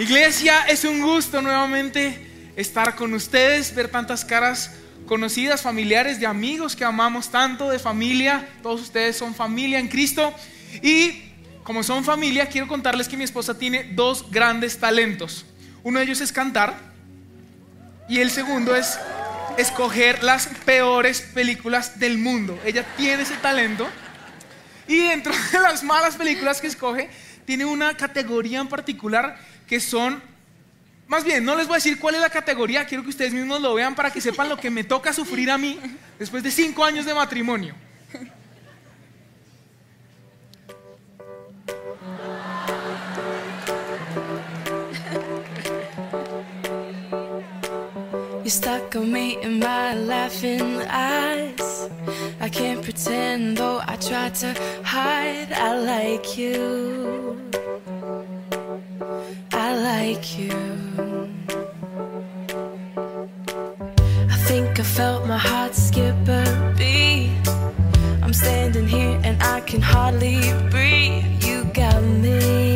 Iglesia, es un gusto nuevamente estar con ustedes, ver tantas caras conocidas, familiares, de amigos que amamos tanto, de familia. Todos ustedes son familia en Cristo. Y como son familia, quiero contarles que mi esposa tiene dos grandes talentos. Uno de ellos es cantar y el segundo es escoger las peores películas del mundo. Ella tiene ese talento y dentro de las malas películas que escoge, tiene una categoría en particular que son, más bien, no les voy a decir cuál es la categoría, quiero que ustedes mismos lo vean para que sepan lo que me toca sufrir a mí después de cinco años de matrimonio. You stuck on me in my laughing eyes. I can't pretend though I try to hide. I like you. Like you. I think I felt my heart skip a beat. I'm standing here and I can hardly breathe. You got me,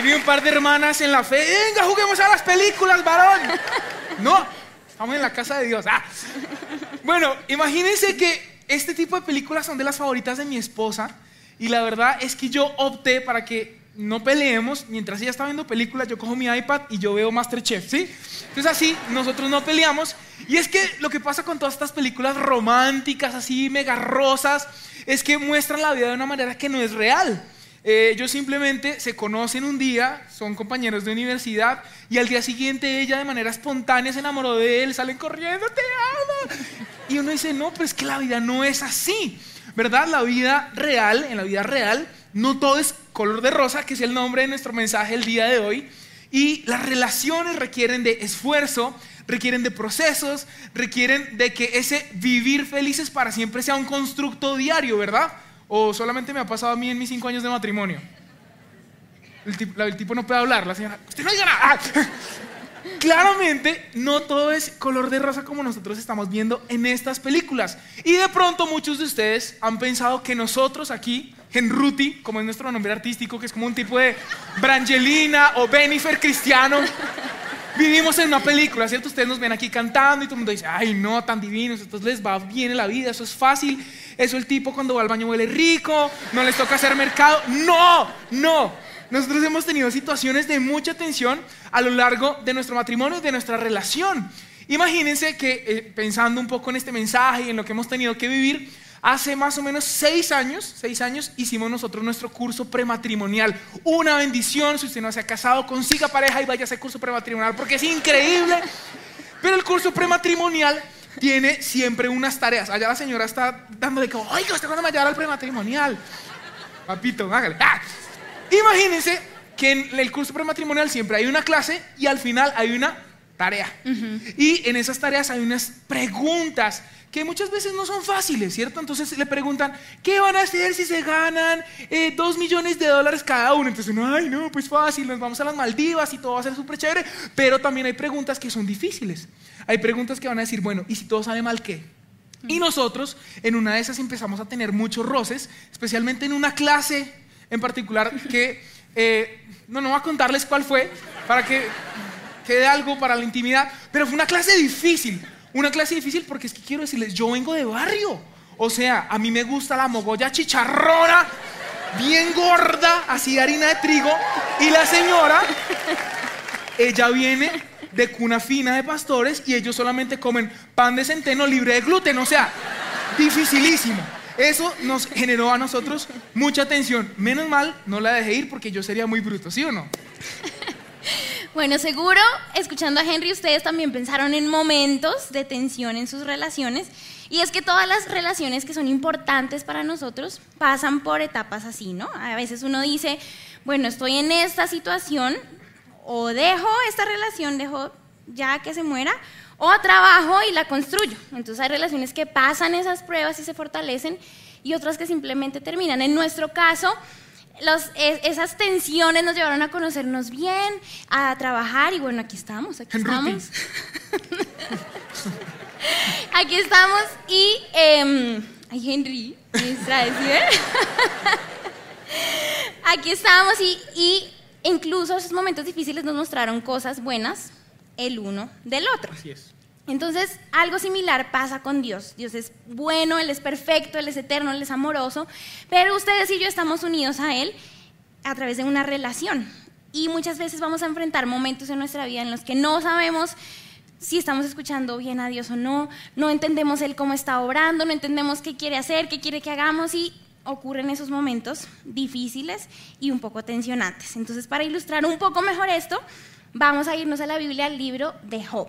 Ahí vi un par de hermanas en la fe. Venga, juguemos a las películas, varón. No, estamos en la casa de Dios. Ah. Bueno, imagínense que este tipo de películas son de las favoritas de mi esposa. Y la verdad es que yo opté para que no peleemos. Mientras ella está viendo películas, yo cojo mi iPad y yo veo Masterchef, ¿sí? Entonces así, nosotros no peleamos. Y es que lo que pasa con todas estas películas románticas, así, mega rosas, es que muestran la vida de una manera que no es real. Eh, ellos simplemente se conocen un día, son compañeros de universidad y al día siguiente ella de manera espontánea se enamoró de él, salen corriendo, te amo. Y uno dice, no, pero es que la vida no es así, ¿verdad? La vida real, en la vida real, no todo es color de rosa, que es el nombre de nuestro mensaje el día de hoy. Y las relaciones requieren de esfuerzo, requieren de procesos, requieren de que ese vivir felices para siempre sea un constructo diario, ¿verdad? ¿O solamente me ha pasado a mí en mis cinco años de matrimonio? El tipo, no puede hablar, la señora, usted no diga nada. Claramente no todo es color de rosa como nosotros estamos viendo en estas películas. Y de pronto muchos de ustedes han pensado que nosotros aquí, Henruti, como es nuestro nombre artístico, que es como un tipo de Brangelina o Benifer cristiano, vivimos en una película, ¿cierto? Ustedes nos ven aquí cantando y todo el mundo dice, ay, no, tan divinos, entonces les va bien en la vida, eso es fácil. Eso el tipo cuando va al baño huele rico, no les toca hacer mercado. No, no. Nosotros hemos tenido situaciones de mucha tensión a lo largo de nuestro matrimonio y de nuestra relación. Imagínense que eh, pensando un poco en este mensaje y en lo que hemos tenido que vivir, hace más o menos seis años, seis años hicimos nosotros nuestro curso prematrimonial. Una bendición, si usted no se ha casado, consiga pareja y vaya a ese curso prematrimonial porque es increíble. Pero el curso prematrimonial tiene siempre unas tareas. Allá la señora está dando de como, oiga, ¿usted cuándo me va a llevar al prematrimonial? Papito, hágale. ¡Ah! Imagínense que en el curso prematrimonial siempre hay una clase y al final hay una tarea. Y en esas tareas hay unas preguntas que muchas veces no son fáciles, ¿cierto? Entonces le preguntan, ¿qué van a hacer si se ganan eh, dos millones de dólares cada uno? Entonces uno, ay, no, pues fácil, nos vamos a las Maldivas y todo va a ser súper chévere. Pero también hay preguntas que son difíciles. Hay preguntas que van a decir, bueno, ¿y si todo sale mal qué? Y nosotros en una de esas empezamos a tener muchos roces, especialmente en una clase en particular que, eh, no, no voy a contarles cuál fue, para que quede algo para la intimidad, pero fue una clase difícil, una clase difícil porque es que quiero decirles, yo vengo de barrio, o sea, a mí me gusta la mogolla chicharrona, bien gorda, así de harina de trigo, y la señora, ella viene de cuna fina de pastores y ellos solamente comen pan de centeno libre de gluten, o sea, dificilísimo. Eso nos generó a nosotros mucha tensión. Menos mal, no la dejé ir porque yo sería muy bruto, ¿sí o no? Bueno, seguro, escuchando a Henry, ustedes también pensaron en momentos de tensión en sus relaciones. Y es que todas las relaciones que son importantes para nosotros pasan por etapas así, ¿no? A veces uno dice, bueno, estoy en esta situación, o dejo esta relación, dejo ya que se muera, o trabajo y la construyo. Entonces hay relaciones que pasan esas pruebas y se fortalecen y otras que simplemente terminan. En nuestro caso, esas tensiones nos llevaron a conocernos bien, a trabajar y bueno, aquí estamos, aquí estamos. aquí estamos y... Eh, ay, Henry, aquí estamos y, y incluso esos momentos difíciles nos mostraron cosas buenas el uno del otro. Así es. Entonces, algo similar pasa con Dios. Dios es bueno, Él es perfecto, Él es eterno, Él es amoroso, pero ustedes y yo estamos unidos a Él a través de una relación. Y muchas veces vamos a enfrentar momentos en nuestra vida en los que no sabemos si estamos escuchando bien a Dios o no, no entendemos Él cómo está obrando, no entendemos qué quiere hacer, qué quiere que hagamos y ocurren esos momentos difíciles y un poco tensionantes. Entonces, para ilustrar un poco mejor esto, vamos a irnos a la Biblia, al libro de Job.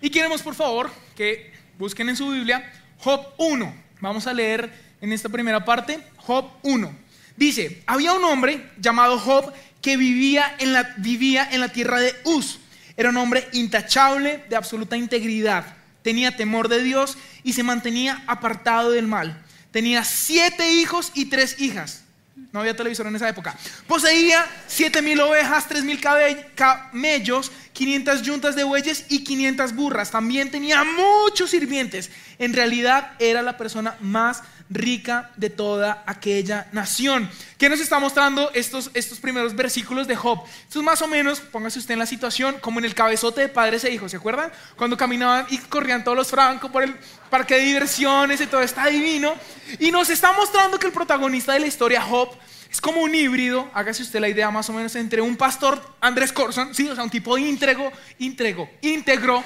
Y queremos, por favor, que busquen en su Biblia Job 1. Vamos a leer en esta primera parte Job 1. Dice, había un hombre llamado Job que vivía en la, vivía en la tierra de Uz. Era un hombre intachable, de absoluta integridad. Tenía temor de Dios y se mantenía apartado del mal. Tenía siete hijos y tres hijas. No había televisor en esa época. Poseía siete mil ovejas, tres mil camellos, 500 yuntas de bueyes y 500 burras. También tenía muchos sirvientes. En realidad era la persona más rica de toda aquella nación. ¿Qué nos está mostrando estos, estos primeros versículos de Job? Esto es más o menos, póngase usted en la situación, como en el cabezote de padres e hijos, ¿se acuerdan? Cuando caminaban y corrían todos los francos por el parque de diversiones y todo está divino. Y nos está mostrando que el protagonista de la historia, Job, es como un híbrido, hágase usted la idea más o menos entre un pastor Andrés Corson, sí, o sea, un tipo íntegro, íntegro, íntegro,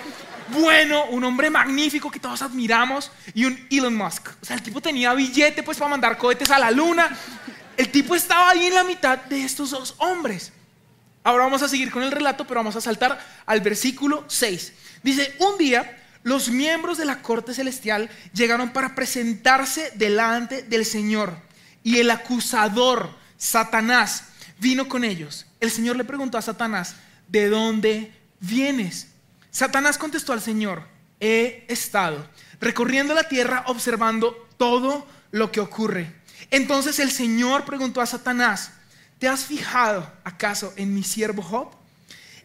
bueno, un hombre magnífico que todos admiramos y un Elon Musk. O sea, el tipo tenía billete pues para mandar cohetes a la luna. El tipo estaba ahí en la mitad de estos dos hombres. Ahora vamos a seguir con el relato, pero vamos a saltar al versículo 6. Dice, un día los miembros de la corte celestial llegaron para presentarse delante del Señor y el acusador, Satanás, vino con ellos. El Señor le preguntó a Satanás, ¿de dónde vienes? Satanás contestó al Señor, he estado recorriendo la tierra observando todo lo que ocurre. Entonces el Señor preguntó a Satanás, ¿te has fijado acaso en mi siervo Job?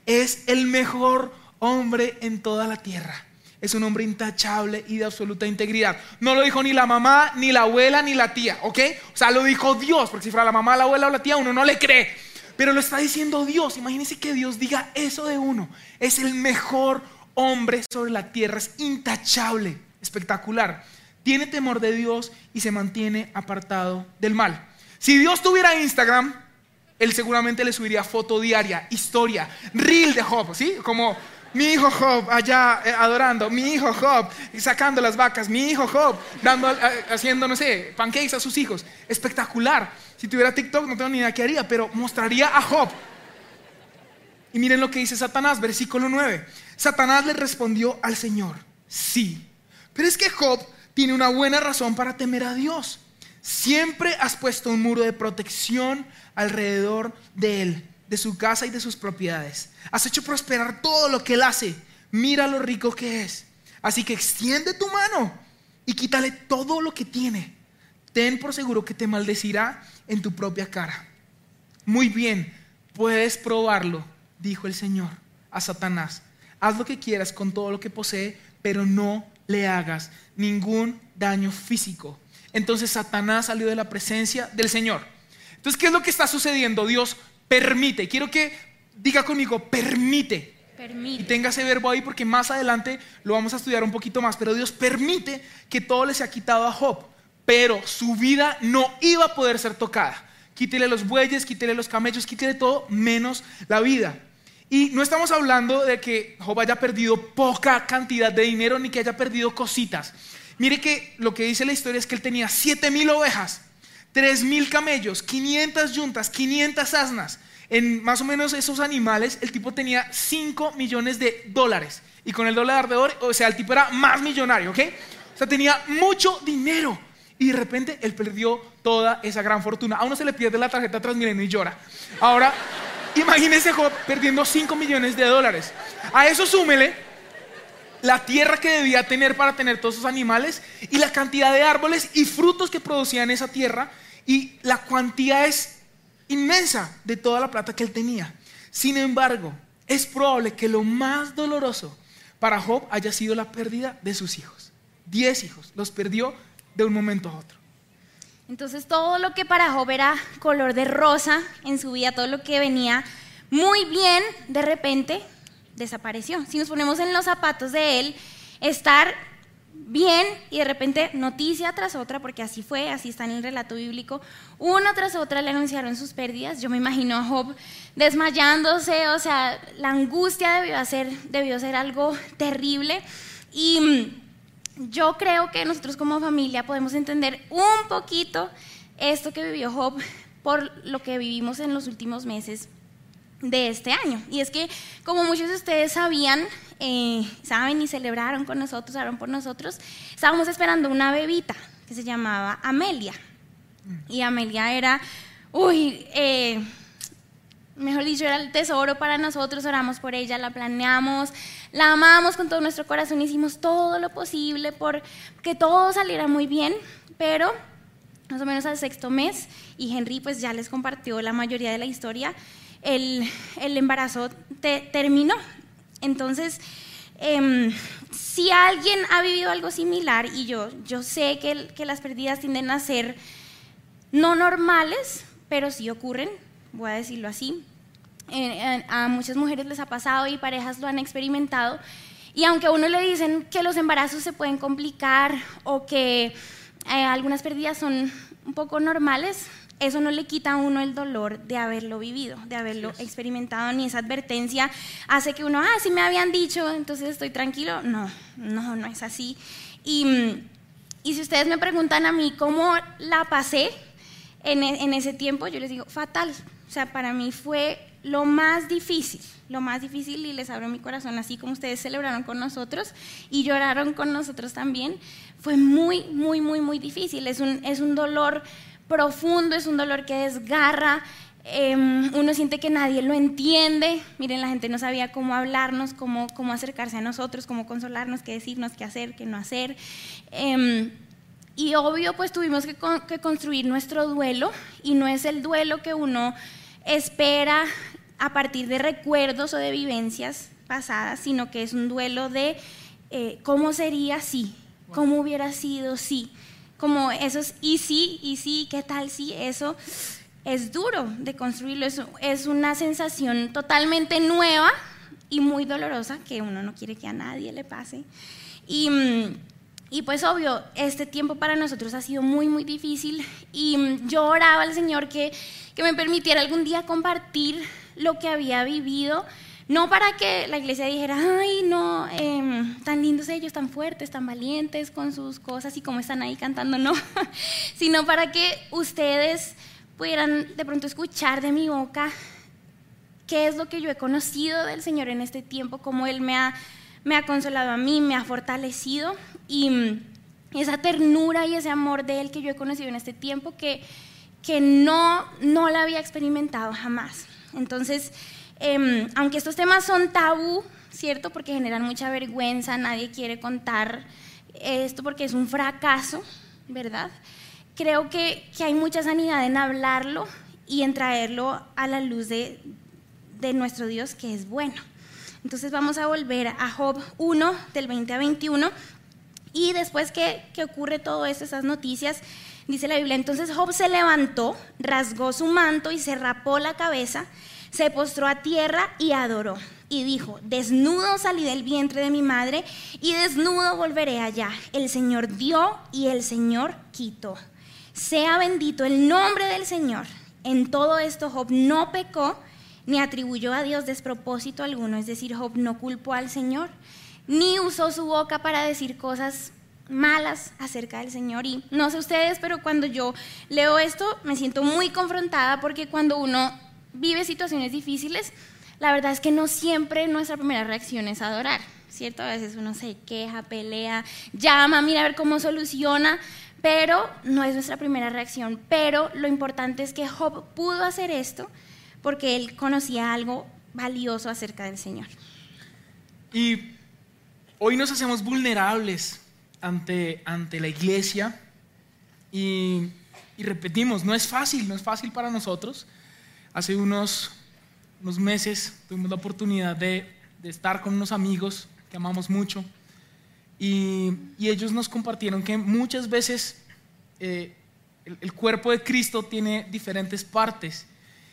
Es el mejor hombre en toda la tierra. Es un hombre intachable y de absoluta integridad. No lo dijo ni la mamá, ni la abuela, ni la tía, ¿ok? O sea, lo dijo Dios, porque si fuera la mamá, la abuela o la tía, uno no le cree. Pero lo está diciendo Dios. Imagínense que Dios diga eso de uno. Es el mejor hombre sobre la tierra. Es intachable, espectacular. Tiene temor de Dios y se mantiene apartado del mal. Si Dios tuviera Instagram, él seguramente le subiría foto diaria, historia, reel de Job, ¿sí? Como mi hijo Job allá eh, adorando, mi hijo Job sacando las vacas, mi hijo Job dando, eh, haciendo, no sé, pancakes a sus hijos. Espectacular. Si tuviera TikTok no tengo ni idea qué haría, pero mostraría a Job. Y miren lo que dice Satanás, versículo 9. Satanás le respondió al Señor, sí, pero es que Job tiene una buena razón para temer a Dios. Siempre has puesto un muro de protección alrededor de él de su casa y de sus propiedades. Has hecho prosperar todo lo que él hace. Mira lo rico que es. Así que extiende tu mano y quítale todo lo que tiene. Ten por seguro que te maldecirá en tu propia cara. Muy bien, puedes probarlo, dijo el Señor a Satanás. Haz lo que quieras con todo lo que posee, pero no le hagas ningún daño físico. Entonces Satanás salió de la presencia del Señor. Entonces, ¿qué es lo que está sucediendo? Dios permite. Quiero que diga conmigo, permite. Permite. Y tenga ese verbo ahí porque más adelante lo vamos a estudiar un poquito más. Pero Dios permite que todo le sea quitado a Job. Pero su vida no iba a poder ser tocada. Quítele los bueyes, quítele los camellos, quítele todo menos la vida. Y no estamos hablando de que Job haya perdido poca cantidad de dinero ni que haya perdido cositas. Mire que lo que dice la historia es que él tenía siete mil ovejas tres mil camellos, 500 yuntas, 500 asnas. En más o menos esos animales, el tipo tenía 5 millones de dólares. Y con el dólar de oro, o sea, el tipo era más millonario, ¿ok? O sea, tenía mucho dinero. Y de repente él perdió toda esa gran fortuna. A uno se le pierde la tarjeta Transmilenio y llora. Ahora, imagínese Job perdiendo 5 millones de dólares. A eso súmele la tierra que debía tener para tener todos esos animales y la cantidad de árboles y frutos que producían esa tierra y la cuantía es inmensa de toda la plata que él tenía. Sin embargo, es probable que lo más doloroso para Job haya sido la pérdida de sus hijos. Diez hijos, los perdió de un momento a otro. Entonces todo lo que para Job era color de rosa en su vida, todo lo que venía muy bien, de repente desapareció. Si nos ponemos en los zapatos de él, estar bien y de repente noticia tras otra, porque así fue, así está en el relato bíblico, una tras otra le anunciaron sus pérdidas. Yo me imagino a Job desmayándose, o sea, la angustia debió ser, debió ser algo terrible. Y yo creo que nosotros como familia podemos entender un poquito esto que vivió Job por lo que vivimos en los últimos meses de este año. Y es que, como muchos de ustedes sabían, eh, saben y celebraron con nosotros, hablaron por nosotros, estábamos esperando una bebita que se llamaba Amelia. Y Amelia era, uy, eh, mejor dicho, era el tesoro para nosotros, oramos por ella, la planeamos, la amamos con todo nuestro corazón, hicimos todo lo posible por que todo saliera muy bien, pero más o menos al sexto mes, y Henry pues ya les compartió la mayoría de la historia, el, embarazo terminó. Entonces, em, si alguien ha vivido algo similar, y yo, yo sé que, que las pérdidas tienden a ser no normales, pero sí ocurren, voy a decirlo así, a muchas mujeres les ha pasado y parejas lo han experimentado. Y aunque a uno le dicen que los embarazos se pueden complicar o que eh, algunas pérdidas son un poco normales, eso no le quita a uno el dolor de haberlo vivido, de haberlo experimentado, ni esa advertencia hace que uno, ah, sí me habían dicho, entonces estoy tranquilo. No, no, no es así. Y, si ustedes me preguntan a mí cómo la pasé en, en ese tiempo, yo les digo, fatal. O sea, para mí fue lo más difícil, lo más difícil y les abro mi corazón, así como ustedes celebraron con nosotros y lloraron con nosotros también, fue muy, muy, muy, muy difícil. Es un, es un dolor profundo, es un dolor que desgarra, em, uno siente que nadie lo entiende. Miren, la gente no sabía cómo hablarnos, cómo, cómo acercarse a nosotros, cómo consolarnos, qué decirnos, qué hacer, qué no hacer. Em, y obvio, pues tuvimos que, construir nuestro duelo y no es el duelo que uno espera a partir de recuerdos o de vivencias pasadas, sino que es un duelo de eh, cómo sería si, cómo hubiera sido si como esos y sí, y sí, qué tal si eso es duro de construirlo, es, es una sensación totalmente nueva y muy dolorosa que uno no quiere que a nadie le pase. Y, y, pues obvio, este tiempo para nosotros ha sido muy, muy difícil y yo oraba al Señor que, que me permitiera algún día compartir lo que había vivido no para que la iglesia dijera, ay, no, em, tan lindos ellos, tan fuertes, tan valientes con sus cosas y cómo están ahí cantando, no, sino para que ustedes pudieran de pronto escuchar de mi boca qué es lo que yo he conocido del Señor en este tiempo, cómo Él me ha, me ha consolado a mí, me ha fortalecido y esa ternura y ese amor de Él que yo he conocido en este tiempo que, que no, no la había experimentado jamás. Entonces, Em, aunque estos temas son tabú, ¿cierto? Porque generan mucha vergüenza, nadie quiere contar esto porque es un fracaso, ¿verdad? Creo que, que hay mucha sanidad en hablarlo y en traerlo a la luz de, de nuestro Dios que es bueno. Entonces vamos a volver a Job 1 del 20 a 21 y después que, que ocurre todo esto, esas noticias, dice la Biblia, entonces Job se levantó, rasgó su manto y se rapó la cabeza se postró a tierra y adoró. Y dijo, desnudo salí del vientre de mi madre y desnudo volveré allá. El Señor dio y el Señor quitó. Sea bendito el nombre del Señor. En todo esto Job no pecó ni atribuyó a Dios despropósito alguno, es decir, Job no culpó al Señor, ni usó su boca para decir cosas malas acerca del Señor. Y no sé ustedes, pero cuando yo leo esto me siento muy confrontada porque cuando uno vive situaciones difíciles, la verdad es que no siempre nuestra primera reacción es adorar, ¿cierto? A veces uno se queja, pelea, llama, mira a ver cómo soluciona, pero no es nuestra primera reacción. Pero lo importante es que Job pudo hacer esto porque él conocía algo valioso acerca del Señor. Y hoy nos hacemos vulnerables ante, ante la iglesia y, y repetimos, no es fácil, no es fácil para nosotros. Hace unos, unos meses tuvimos la oportunidad de, de estar con unos amigos que amamos mucho y, y ellos nos compartieron que muchas veces eh, el, cuerpo de Cristo tiene diferentes partes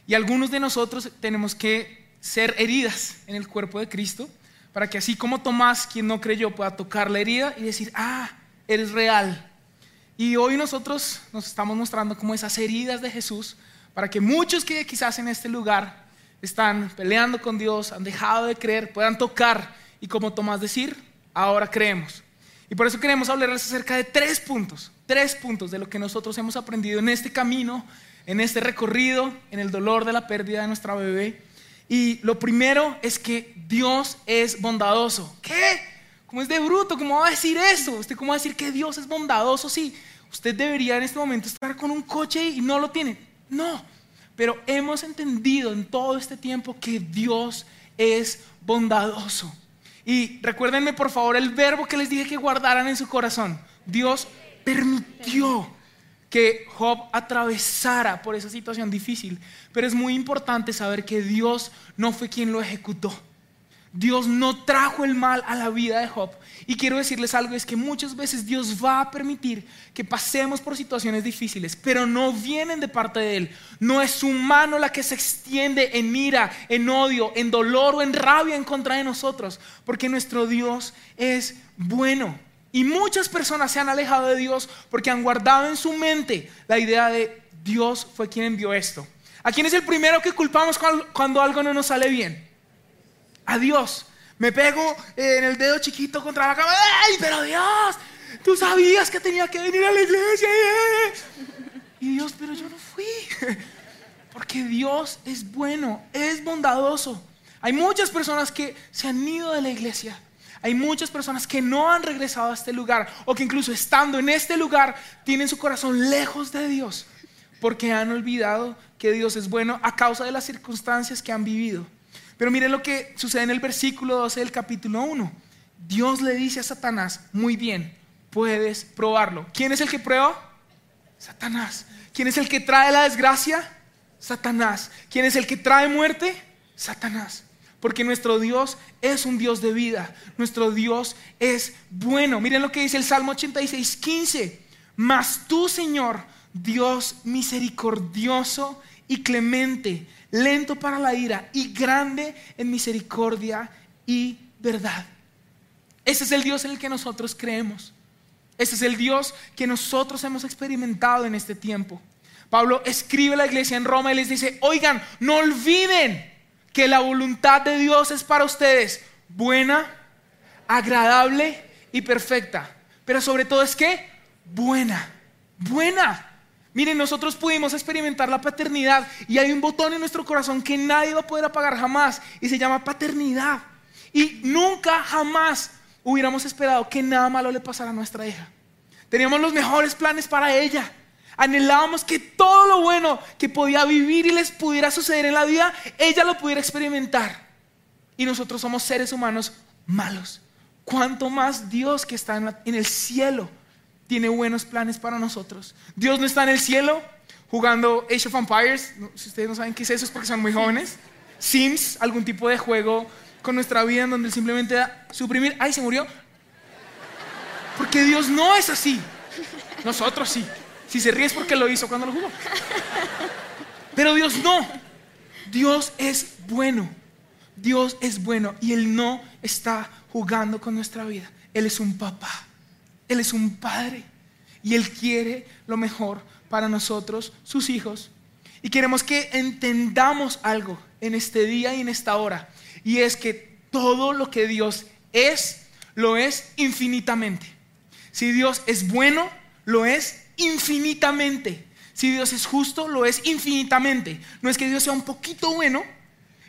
y algunos de nosotros tenemos que ser heridas en el cuerpo de Cristo para que así como Tomás, quien no creyó, pueda tocar la herida y decir, ah, eres real. Y hoy nosotros nos estamos mostrando como esas heridas de Jesús para que muchos que quizás en este lugar están peleando con Dios, han dejado de creer, puedan tocar y como Tomás decir, ahora creemos. Y por eso queremos hablarles acerca de tres puntos, tres puntos de lo que nosotros hemos aprendido en este camino, en este recorrido, en el dolor de la pérdida de nuestra bebé. Y lo primero es que Dios es bondadoso. ¿Qué? ¿Cómo es de bruto? ¿Cómo va a decir eso? ¿Usted cómo va a decir que Dios es bondadoso? Sí, usted debería en este momento estar con un coche y no lo tiene. No, pero hemos entendido en todo este tiempo que Dios es bondadoso. Y recuérdenme por favor el verbo que les dije que guardaran en su corazón. Dios permitió que Job atravesara por esa situación difícil. Pero es muy importante saber que Dios no fue quien lo ejecutó. Dios no trajo el mal a la vida de Job. Y quiero decirles algo, es que muchas veces Dios va a permitir que pasemos por situaciones difíciles, pero no vienen de parte de Él. No es su mano la que se extiende en ira, en odio, en dolor o en rabia en contra de nosotros, porque nuestro Dios es bueno. Y muchas personas se han alejado de Dios porque han guardado en su mente la idea de Dios fue quien envió esto. ¿A quién es el primero que culpamos cuando algo no nos sale bien? Dios. Me pego en el dedo chiquito contra la cama. ¡Ay, pero Dios! Tú sabías que tenía que venir a la iglesia. Y Dios, pero yo no fui. Porque Dios es bueno, es bondadoso. Hay muchas personas que se han ido de la iglesia hay muchas personas que no han regresado a este lugar o que incluso estando en este lugar tienen su corazón lejos de Dios porque han olvidado que Dios es bueno a causa de las circunstancias que han vivido. Pero miren lo que sucede en el versículo 12 del capítulo 1. Dios le dice a Satanás, muy bien, puedes probarlo. ¿Quién es el que prueba? Satanás. ¿Quién es el que trae la desgracia? Satanás. ¿Quién es el que trae muerte? Satanás. Porque nuestro Dios es un Dios de vida. Nuestro Dios es bueno. Miren lo que dice el Salmo 86, 15. Mas tú, Señor, Dios misericordioso y clemente, lento para la ira y grande en misericordia y verdad. Ese es el Dios en el que nosotros creemos. Ese es el Dios que nosotros hemos experimentado en este tiempo. Pablo escribe a la iglesia en Roma y les dice, oigan, no olviden que la voluntad de Dios es para ustedes buena, agradable y perfecta. Pero sobre todo es que buena, buena. Miren, nosotros pudimos experimentar la paternidad y hay un botón en nuestro corazón que nadie va a poder apagar jamás y se llama paternidad. Y nunca, jamás hubiéramos esperado que nada malo le pasara a nuestra hija. Teníamos los mejores planes para ella. Anhelábamos que todo lo bueno que podía vivir y les pudiera suceder en la vida, ella lo pudiera experimentar. Y nosotros somos seres humanos malos. Cuanto más Dios que está en, el cielo tiene buenos planes para nosotros. Dios no está en el cielo jugando Age of Empires. si ustedes no saben qué es eso es porque son muy jóvenes. Sims, algún tipo de juego con nuestra vida en donde simplemente da suprimir. ¡Ay, se murió! Porque Dios no es así. Nosotros sí. Si se ríe es porque lo hizo cuando lo jugó. Pero Dios no. Dios es bueno. Dios es bueno y Él no está jugando con nuestra vida. Él es un papá. Él es un padre. Y Él quiere lo mejor para nosotros, sus hijos. Y queremos que entendamos algo en este día y en esta hora. Y es que todo lo que Dios es, lo es infinitamente. Si Dios es bueno, lo es infinitamente. Si Dios es justo, lo es infinitamente. No es que Dios sea un poquito bueno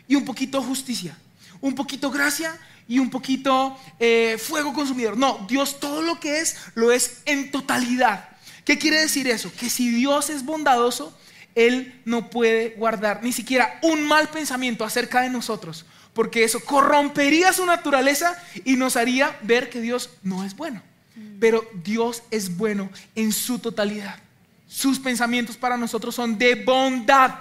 y un poquito justicia, un poquito gracia y un poquito eh, fuego consumidor. No, Dios todo lo que es, lo es en totalidad. ¿Qué quiere decir eso? Que si Dios es bondadoso, Él no puede guardar ni siquiera un mal pensamiento acerca de nosotros, porque eso corrompería su naturaleza y nos haría ver que Dios no es bueno. Pero Dios es bueno en su totalidad. Sus pensamientos para nosotros son de bondad.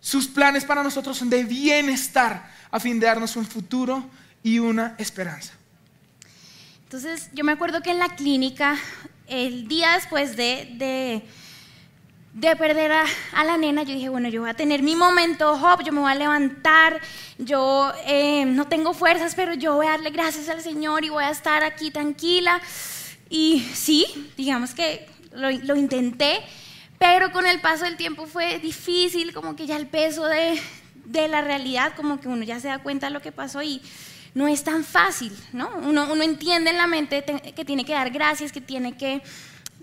Sus planes para nosotros son de bienestar a fin de darnos un futuro y una esperanza. Entonces, yo me acuerdo que en la clínica, el día después de, de, de perder a, a, la nena, yo dije, bueno, yo voy a tener mi momento, hop, yo me voy a levantar, yo eh, no tengo fuerzas, pero yo voy a darle gracias al Señor y voy a estar aquí tranquila. Y sí, digamos que lo, lo intenté, pero con el paso del tiempo fue difícil, como que ya el peso de, de la realidad, como que uno ya se da cuenta de lo que pasó y no es tan fácil, ¿no? Uno, uno entiende en la mente que tiene que dar gracias, que tiene que,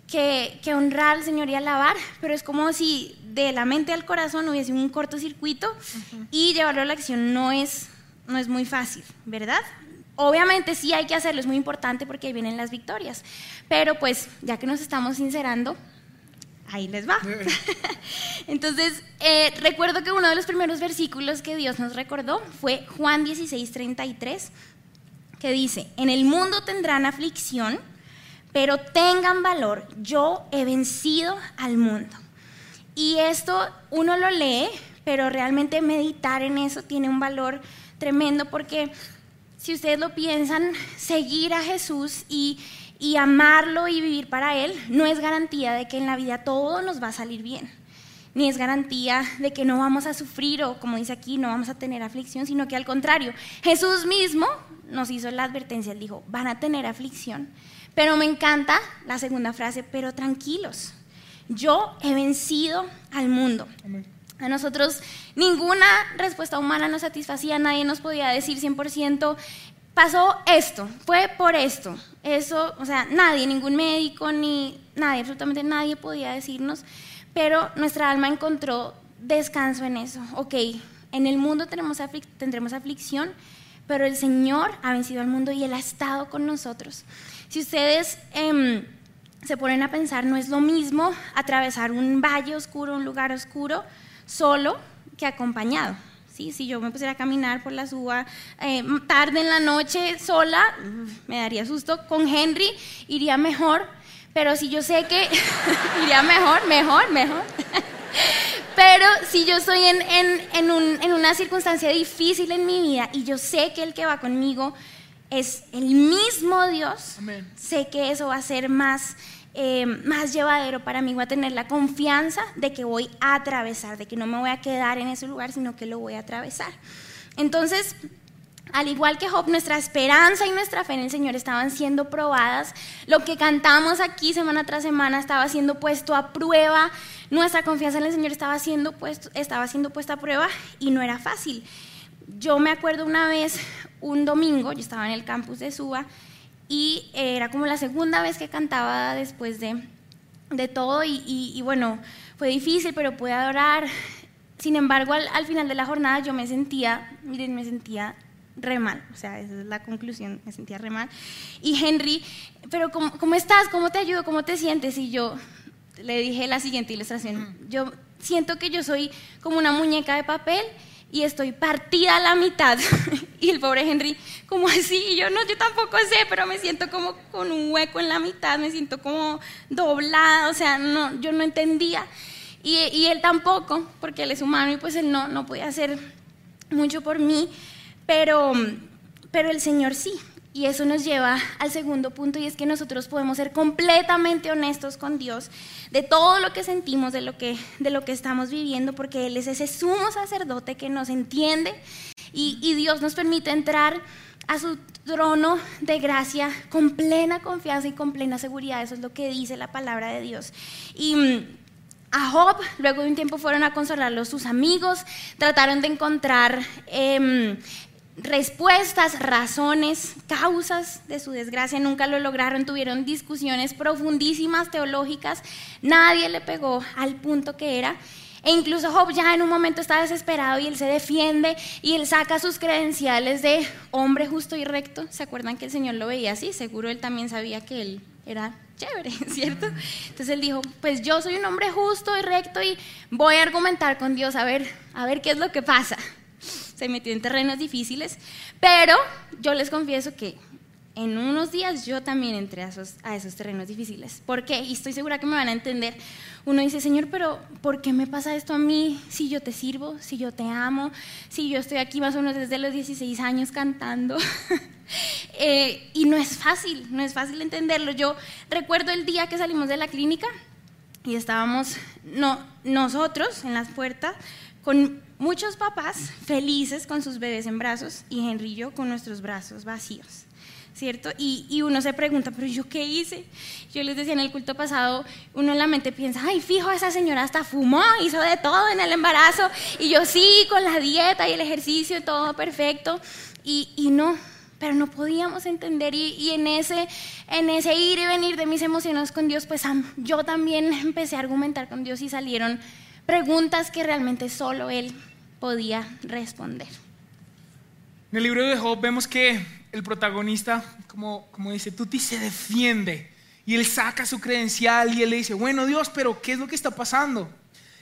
que, que, honrar al Señor y alabar, pero es como si de la mente al corazón hubiese un cortocircuito uh -huh. y llevarlo a la acción no es, no es muy fácil, ¿verdad? Obviamente sí hay que hacerlo, es muy importante porque ahí vienen las victorias, pero pues ya que nos estamos sincerando, ahí les va. Entonces, eh, recuerdo que uno de los primeros versículos que Dios nos recordó fue Juan 16, 33, que dice, en el mundo tendrán aflicción, pero tengan valor, yo he vencido al mundo. Y esto uno lo lee, pero realmente meditar en eso tiene un valor tremendo porque si ustedes lo piensan, seguir a Jesús y y amarlo y vivir para Él no es garantía de que en la vida todo nos va a salir bien, ni es garantía de que no vamos a sufrir o como dice aquí, no vamos a tener aflicción, sino que al contrario, Jesús mismo nos hizo la advertencia, él dijo, van a tener aflicción, pero me encanta la segunda frase, pero tranquilos, yo he vencido al mundo. Amén. A nosotros ninguna respuesta humana nos satisfacía, nadie nos podía decir 100%, pasó esto, fue por esto. Eso, o sea, nadie, ningún médico, ni nadie, absolutamente nadie podía decirnos, pero nuestra alma encontró descanso en eso. Ok, en el mundo tenemos tendremos aflicción, pero el Señor ha vencido al mundo y Él ha estado con nosotros. Si ustedes eh, se ponen a pensar, no es lo mismo atravesar un valle oscuro, un lugar oscuro, solo que acompañado. ¿Sí? Si yo me pusiera a caminar por la suba eh, tarde en la noche sola, me daría susto. Con Henry iría mejor, pero si yo sé que iría mejor, mejor, mejor. pero si yo estoy en, en, en, un, en una circunstancia difícil en mi vida y yo sé que el que va conmigo es el mismo Dios, Amén. sé que eso va a ser más eh, más llevadero para mí, voy a tener la confianza de que voy a atravesar, de que no me voy a quedar en ese lugar, sino que lo voy a atravesar. Entonces, al igual que Job, nuestra esperanza y nuestra fe en el Señor estaban siendo probadas. Lo que cantamos aquí semana tras semana estaba siendo puesto a prueba. Nuestra confianza en el Señor estaba siendo, puesto, estaba siendo puesta a prueba y no era fácil. Yo me acuerdo una vez, un domingo, yo estaba en el campus de Suba, y era como la segunda vez que cantaba después de, de todo y, y, y, bueno, fue difícil, pero pude adorar. Sin embargo, al, al, final de la jornada yo me sentía, miren, me sentía re mal, o sea, esa es la conclusión, me sentía re mal. Y Henry, pero ¿cómo, cómo estás? ¿Cómo te ayudo? ¿Cómo te sientes? Y yo le dije la siguiente ilustración, yo siento que yo soy como una muñeca de papel y estoy partida a la mitad. y el pobre Henry, como así? Y yo no, yo tampoco sé, pero me siento como con un hueco en la mitad, me siento como doblada, o sea, no, yo no entendía. Y, y él tampoco, porque él es humano y pues él no, no podía hacer mucho por mí, pero, pero el Señor sí. Y eso nos lleva al segundo punto y es que nosotros podemos ser completamente honestos con Dios de todo lo que sentimos, de lo que, de lo que estamos viviendo, porque Él es ese sumo sacerdote que nos entiende y, Dios nos permite entrar a su trono de gracia con plena confianza y con plena seguridad. Eso es lo que dice la palabra de Dios. Y a Job, luego de un tiempo fueron a consolarlo sus amigos, trataron de encontrar... Eh, respuestas, razones, causas de su desgracia, nunca lo lograron, tuvieron discusiones profundísimas teológicas, nadie le pegó al punto que era. E incluso Job ya en un momento está desesperado y él se defiende y él saca sus credenciales de hombre justo y recto. ¿Se acuerdan que el Señor lo veía así? Seguro él también sabía que él era chévere, ¿cierto? Entonces él dijo, pues yo soy un hombre justo y recto y voy a argumentar con Dios a ver, a ver qué es lo que pasa. Se metió en terrenos difíciles, pero yo les confieso que en unos días yo también entré a esos, terrenos difíciles. ¿Por qué? Y estoy segura que me van a entender. Uno dice, Señor, pero ¿por qué me pasa esto a mí? Si yo te sirvo, si yo te amo, si yo estoy aquí más o menos desde los 16 años cantando. Eh, y no es fácil, no es fácil entenderlo. Yo recuerdo el día que salimos de la clínica y estábamos no, nosotros en las puertas con muchos papás felices con sus bebés en brazos y Henry y yo con nuestros brazos vacíos. ¿cierto? Y, y, uno se pregunta, pero ¿yo qué hice? Yo les decía en el culto pasado, uno en la mente piensa, ay, fijo, esa señora hasta fumó, hizo de todo en el embarazo, y yo sí, con la dieta y el ejercicio, todo perfecto, y, y no, pero no podíamos entender y, y, en, ese, en ese ir y venir de mis emociones con Dios, pues yo también empecé a argumentar con Dios y salieron preguntas que realmente solo Él podía responder. En el libro de Job vemos que el protagonista, como, como dice Tuti, se defiende y él saca su credencial y él le dice, bueno Dios, pero ¿qué es lo que está pasando?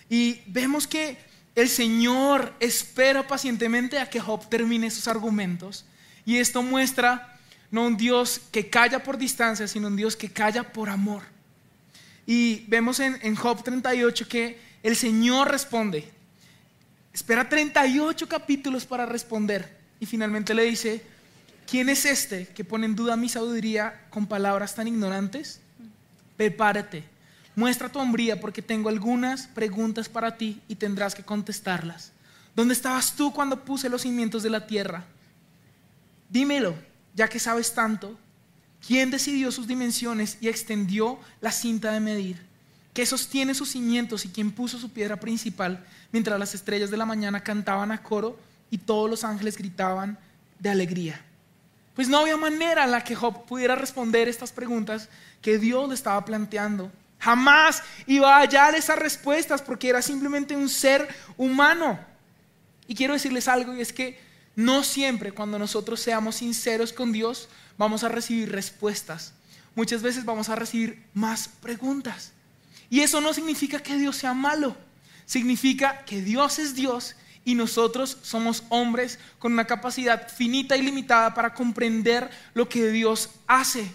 Y vemos que el Señor espera pacientemente a que Job termine sus argumentos y esto muestra no un Dios que calla por distancia, sino un Dios que calla por amor. Y vemos en, en Job 38 que el Señor responde. Espera 38 capítulos para responder y finalmente le dice, ¿quién es este que pone en duda mi sabiduría con palabras tan ignorantes? Prepárate, muestra tu hombría porque tengo algunas preguntas para ti y tendrás que contestarlas. ¿Dónde estabas tú cuando puse los cimientos de la tierra? Dímelo, ya que sabes tanto. ¿Quién decidió sus dimensiones y extendió la cinta de medir? ¿Qué sostiene sus cimientos y quién puso su piedra principal mientras las estrellas de la mañana cantaban a coro y todos los ángeles gritaban de alegría. Pues no había manera en la que Job pudiera responder estas preguntas que Dios le estaba planteando. Jamás iba a hallar esas respuestas porque era simplemente un ser humano. Y quiero decirles algo y es que no siempre cuando nosotros seamos sinceros con Dios vamos a recibir respuestas. Muchas veces vamos a recibir más preguntas. Y eso no significa que Dios sea malo. Significa que Dios es Dios y nosotros somos hombres con una capacidad finita y limitada para comprender lo que Dios hace.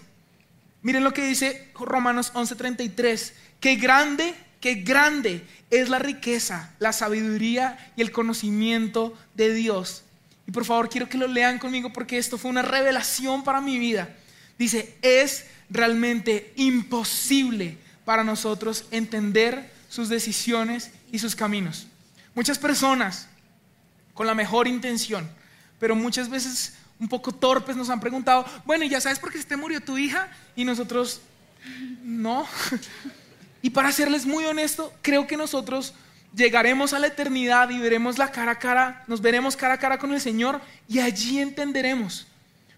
Miren lo que dice Romanos 11:33, qué grande, qué grande es la riqueza, la sabiduría y el conocimiento de Dios. Y por favor quiero que lo lean conmigo porque esto fue una revelación para mi vida. Dice, es realmente imposible para nosotros entender sus decisiones y sus caminos. Muchas personas con la mejor intención, pero muchas veces un poco torpes nos han preguntado, bueno, ¿y ya sabes por qué se te murió tu hija? Y nosotros, no. Y para serles muy honesto, creo que nosotros llegaremos a la eternidad y veremos la cara a cara, nos veremos cara a cara con el Señor y allí entenderemos.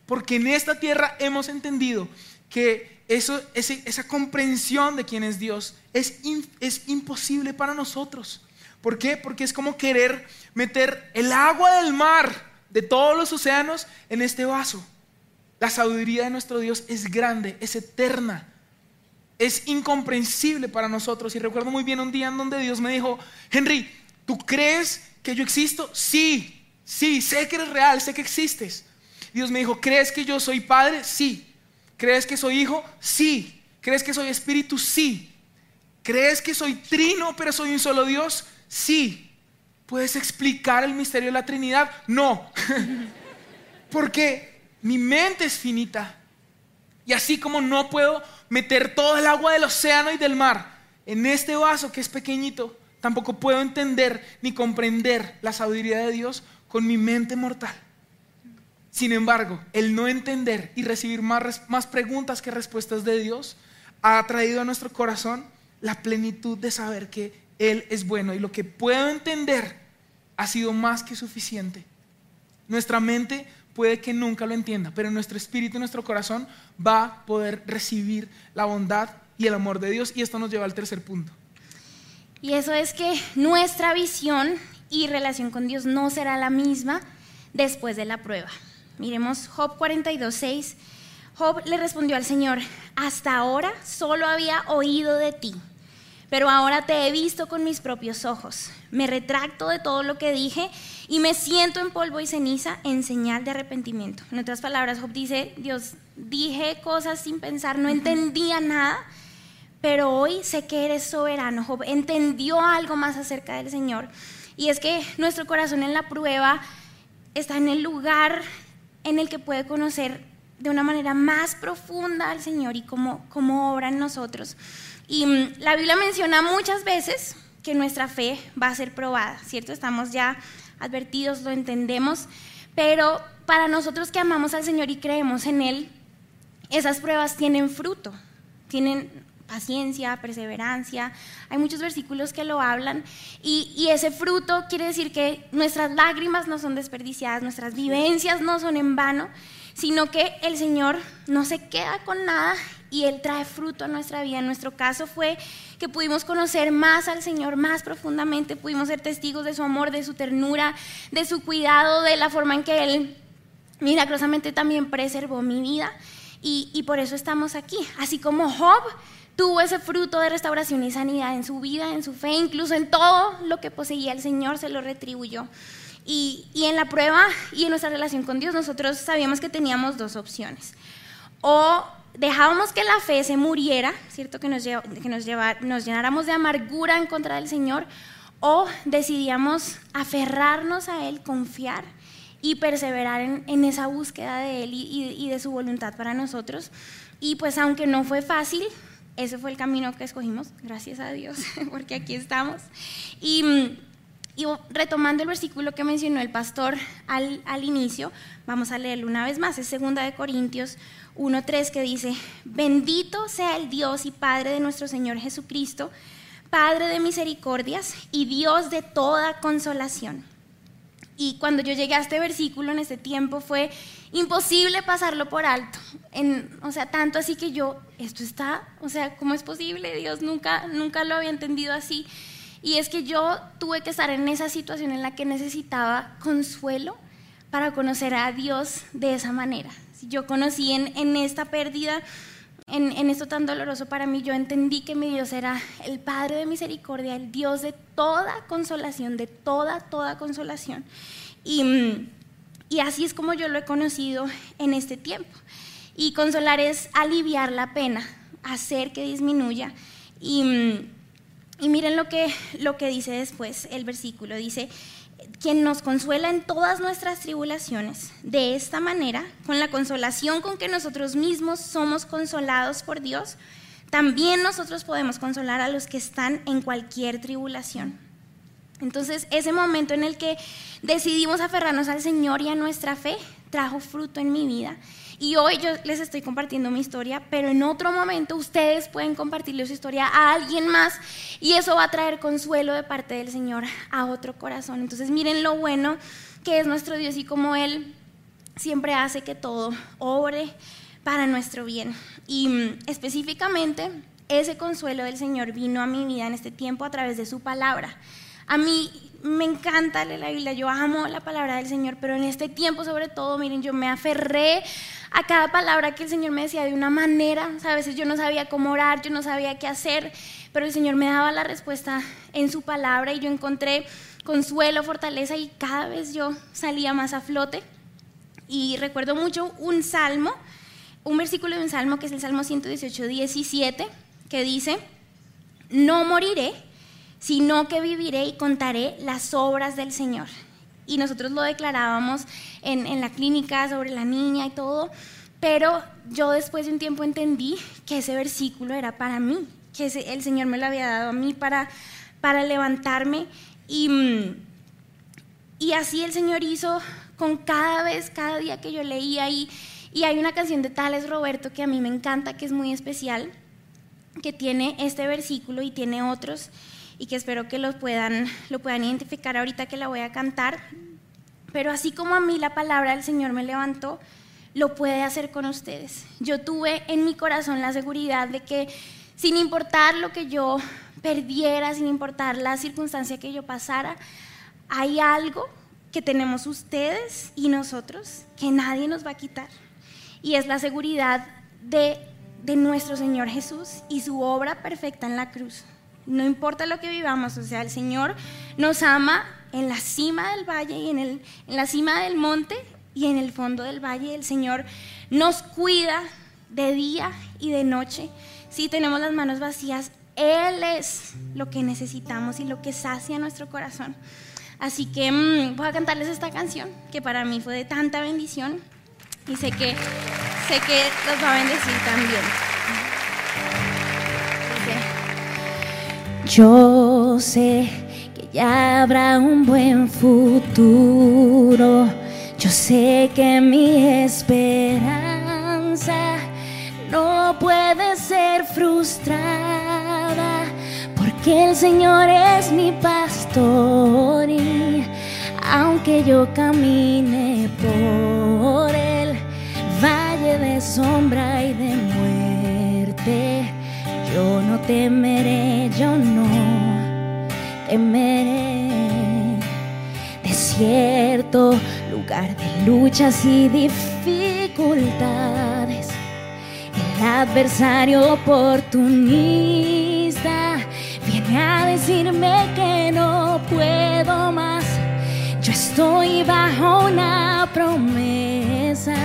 Porque en esta tierra hemos entendido que eso, esa comprensión de quién es Dios es, es imposible para nosotros. ¿Por qué? Porque es como querer meter el agua del mar, de todos los océanos, en este vaso. La sabiduría de nuestro Dios es grande, es eterna, es incomprensible para nosotros. Y recuerdo muy bien un día en donde Dios me dijo, Henry, ¿tú crees que yo existo? Sí, sí, sé que eres real, sé que existes. Dios me dijo, ¿crees que yo soy padre? Sí. ¿Crees que soy hijo? Sí. ¿Crees que soy espíritu? Sí. ¿Crees que soy trino, pero soy un solo Dios? Sí. ¿Puedes explicar el misterio de la Trinidad? No. Porque mi mente es finita. Y así como no puedo meter todo el agua del océano y del mar en este vaso que es pequeñito, tampoco puedo entender ni comprender la sabiduría de Dios con mi mente mortal. Sin embargo, el no entender y recibir más, más preguntas que respuestas de Dios ha traído a nuestro corazón la plenitud de saber que él es bueno y lo que puedo entender ha sido más que suficiente. Nuestra mente puede que nunca lo entienda, pero nuestro espíritu y nuestro corazón va a poder recibir la bondad y el amor de Dios y esto nos lleva al tercer punto. Y eso es que nuestra visión y relación con Dios no será la misma después de la prueba. Miremos Job 42.6. Job le respondió al Señor, hasta ahora solo había oído de ti, pero ahora te he visto con mis propios ojos. Me retracto de todo lo que dije y me siento en polvo y ceniza en señal de arrepentimiento. En otras palabras, Job dice, Dios, dije cosas sin pensar, no entendía nada, pero hoy sé que eres soberano. Job entendió algo más acerca del Señor. Y es que nuestro corazón en la prueba está en el lugar en el que puede conocer de una manera más profunda al Señor y cómo, cómo obra en nosotros. Y mm, la Biblia menciona muchas veces que nuestra fe va a ser probada, ¿cierto? Estamos ya advertidos, lo entendemos, pero para nosotros que amamos al Señor y creemos en Él, esas pruebas tienen fruto, tienen paciencia, perseverancia. Hay muchos versículos que lo hablan y, y, ese fruto quiere decir que nuestras lágrimas no son desperdiciadas, nuestras vivencias no son en vano sino que el Señor no se queda con nada y Él trae fruto a nuestra vida. En nuestro caso fue que pudimos conocer más al Señor más profundamente, pudimos ser testigos de su amor, de su ternura, de su cuidado, de la forma en que Él milagrosamente también preservó mi vida y, y por eso estamos aquí. Así como Job tuvo ese fruto de restauración y sanidad en su vida, en su fe, incluso en todo lo que poseía el Señor, se lo retribuyó. Y, en la prueba y en nuestra relación con Dios nosotros sabíamos que teníamos dos opciones. O dejábamos que la fe se muriera, ¿cierto? Que nos, que nos, nos llenáramos de amargura en contra del Señor, o decidíamos aferrarnos a Él, confiar y perseverar en, esa búsqueda de Él y, y, de su voluntad para nosotros. Y pues aunque no fue fácil, ese fue el camino que escogimos, gracias a Dios, porque aquí estamos. Y retomando el versículo que mencionó el pastor al, al inicio, vamos a leerlo una vez más, es segunda de Corintios 1.3 que dice, bendito sea el Dios y Padre de nuestro Señor Jesucristo, Padre de misericordias y Dios de toda consolación. Y cuando yo llegué a este versículo en este tiempo fue imposible pasarlo por alto. O sea, tanto así que yo, esto está, o sea, ¿cómo es posible? Dios nunca, nunca lo había entendido así. Y es que yo tuve que estar en esa situación en la que necesitaba consuelo para conocer a Dios de esa manera. Yo conocí en, en esta pérdida, en, en, esto tan doloroso para mí, yo entendí que mi Dios era el Padre de misericordia, el Dios de toda consolación, de toda, toda consolación. Y, y así es como yo lo he conocido en este tiempo. Y consolar es aliviar la pena, hacer que disminuya. Y y miren lo que, lo que dice después el versículo. Dice, quien nos consuela en todas nuestras tribulaciones, de esta manera, con la consolación con que nosotros mismos somos consolados por Dios, también nosotros podemos consolar a los que están en cualquier tribulación. Entonces, ese momento en el que decidimos aferrarnos al Señor y a nuestra fe, trajo fruto en mi vida y hoy yo les estoy compartiendo mi historia, pero en otro momento ustedes pueden compartirle su historia a alguien más y eso va a traer consuelo de parte del Señor a otro corazón. Entonces miren lo bueno que es nuestro Dios y cómo Él siempre hace que todo obre para nuestro bien. Y mm, específicamente ese consuelo del Señor vino a mi vida en este tiempo a través de su palabra. A mí me encanta leer la Biblia, yo amo la palabra del Señor, pero en este tiempo sobre todo, miren, yo me aferré a cada palabra que el Señor me decía de una manera. a veces yo no sabía cómo orar, yo no sabía qué hacer, pero el Señor me daba la respuesta en su palabra y yo encontré consuelo, fortaleza y cada vez yo salía más a flote. Y recuerdo mucho un salmo, un versículo de un salmo que es el Salmo 118, 17, que dice, no moriré, sino que viviré y contaré las obras del Señor. Y nosotros lo declarábamos en, en la clínica sobre la niña y todo, pero yo después de un tiempo entendí que ese versículo era para mí, que el Señor me lo había dado a mí para, para levantarme. Y, y así el Señor hizo con cada vez, cada día que yo leía. Y, y hay una canción de Tales Roberto que a mí me encanta, que es muy especial, que tiene este versículo y tiene otros y que espero que lo puedan, lo puedan identificar ahorita que la voy a cantar. Pero así como a mí la palabra del Señor me levantó, lo puede hacer con ustedes. Yo tuve en mi corazón la seguridad de que sin importar lo que yo perdiera, sin importar la circunstancia que yo pasara, hay algo que tenemos ustedes y nosotros que nadie nos va a quitar. y es la seguridad de, de nuestro Señor Jesús y su obra perfecta en la cruz. No importa lo que vivamos, o sea, el Señor nos ama en la cima del valle y en, el, en la cima del monte y en el fondo del valle. El Señor nos cuida de día y de noche. Si tenemos las manos vacías, Él es lo que necesitamos y lo que sacia nuestro corazón. Así que mm, voy a cantarles esta canción que para mí fue de tanta bendición y sé que, sé que los va a bendecir también. Yo sé que ya habrá un buen futuro. Yo sé que mi esperanza no puede ser frustrada, porque el Señor es mi pastor y aunque yo camine por el valle de sombra y de muerte, temeré, yo no temeré. Desierto, lugar de luchas y dificultades el adversario oportunista viene a decirme que no puedo más. Yo estoy bajo una promesa.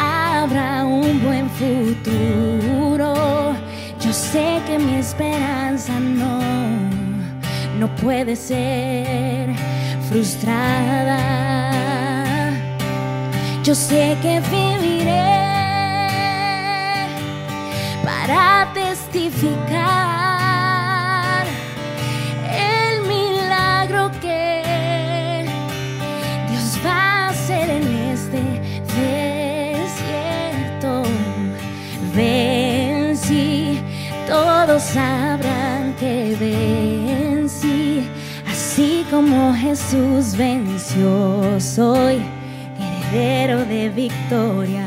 Habrá un buen futuro. Sé que mi esperanza no, no puede ser frustrada. Yo sé que viviré para testificar como Jesús venció, soy heredero de victoria.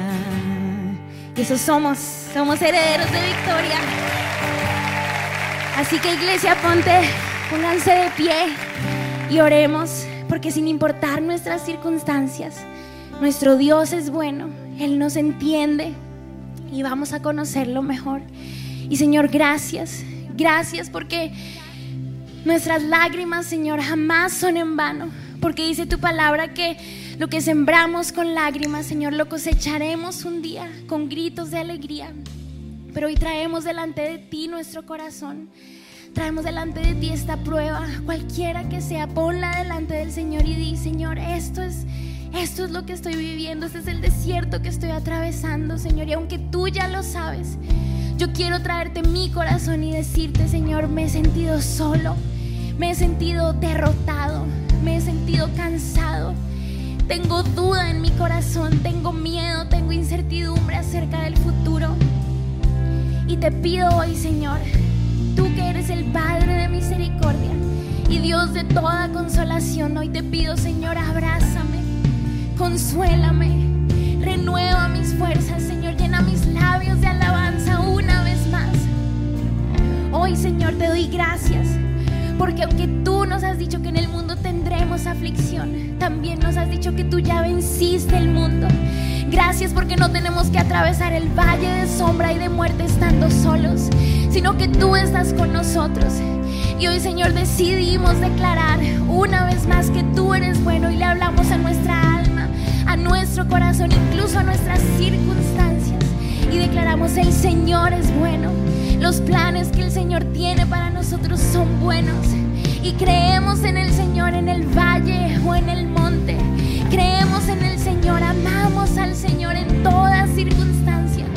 Y eso somos, somos herederos de victoria. Así que iglesia, ponte, pónganse de pie y oremos, porque sin importar nuestras circunstancias, nuestro Dios es bueno, Él nos entiende y vamos a conocerlo mejor. Y Señor, gracias, gracias porque nuestras lágrimas, Señor, jamás son en vano, porque dice tu palabra que lo que sembramos con lágrimas, Señor, lo cosecharemos un día con gritos de alegría. Pero hoy traemos delante de ti nuestro corazón. Traemos delante de ti esta prueba, cualquiera que sea, ponla delante del Señor y di, Señor, esto es esto es lo que estoy viviendo, este es el desierto que estoy atravesando, Señor, y aunque tú ya lo sabes, yo quiero traerte mi corazón y decirte, Señor, me he sentido solo, me he sentido derrotado, me he sentido cansado. Tengo duda en mi corazón, tengo miedo, tengo incertidumbre acerca del futuro. Y te pido hoy, Señor, tú que eres el Padre de misericordia y Dios de toda consolación, hoy te pido, Señor, abrázame, consuélame, renueva mis fuerzas, Señor, llena mis labios de alabanza una vez más. Hoy, Señor, te doy gracias. Porque aunque tú nos has dicho que en el mundo tendremos aflicción, también nos has dicho que tú ya venciste el mundo. Gracias porque no tenemos que atravesar el valle de sombra y de muerte estando solos, sino que tú estás con nosotros. Y hoy, Señor, decidimos declarar una vez más que tú eres bueno y le hablamos a nuestra alma, a nuestro corazón, incluso a nuestras circunstancias. Y declaramos, el Señor es bueno. Los planes que el Señor tiene para nosotros son buenos. Y creemos en el Señor en el valle o en el monte. Creemos en el Señor, amamos al Señor en todas circunstancias.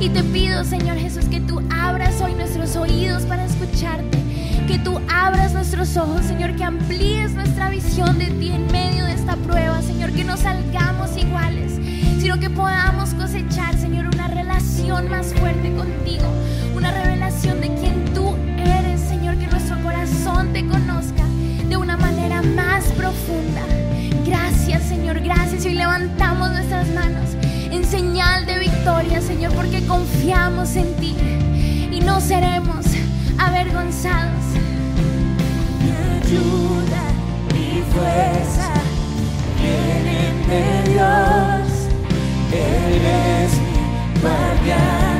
Y te pido, Señor Jesús, que tú abras hoy nuestros oídos para escucharte. Que tú abras nuestros ojos, Señor, que amplíes nuestra visión Gracias, Señor, gracias. Y hoy levantamos nuestras manos en señal de victoria, Señor, porque confiamos en ti y no seremos avergonzados. Mi ayuda, mi fuerza vienen de Dios. Él es guardián,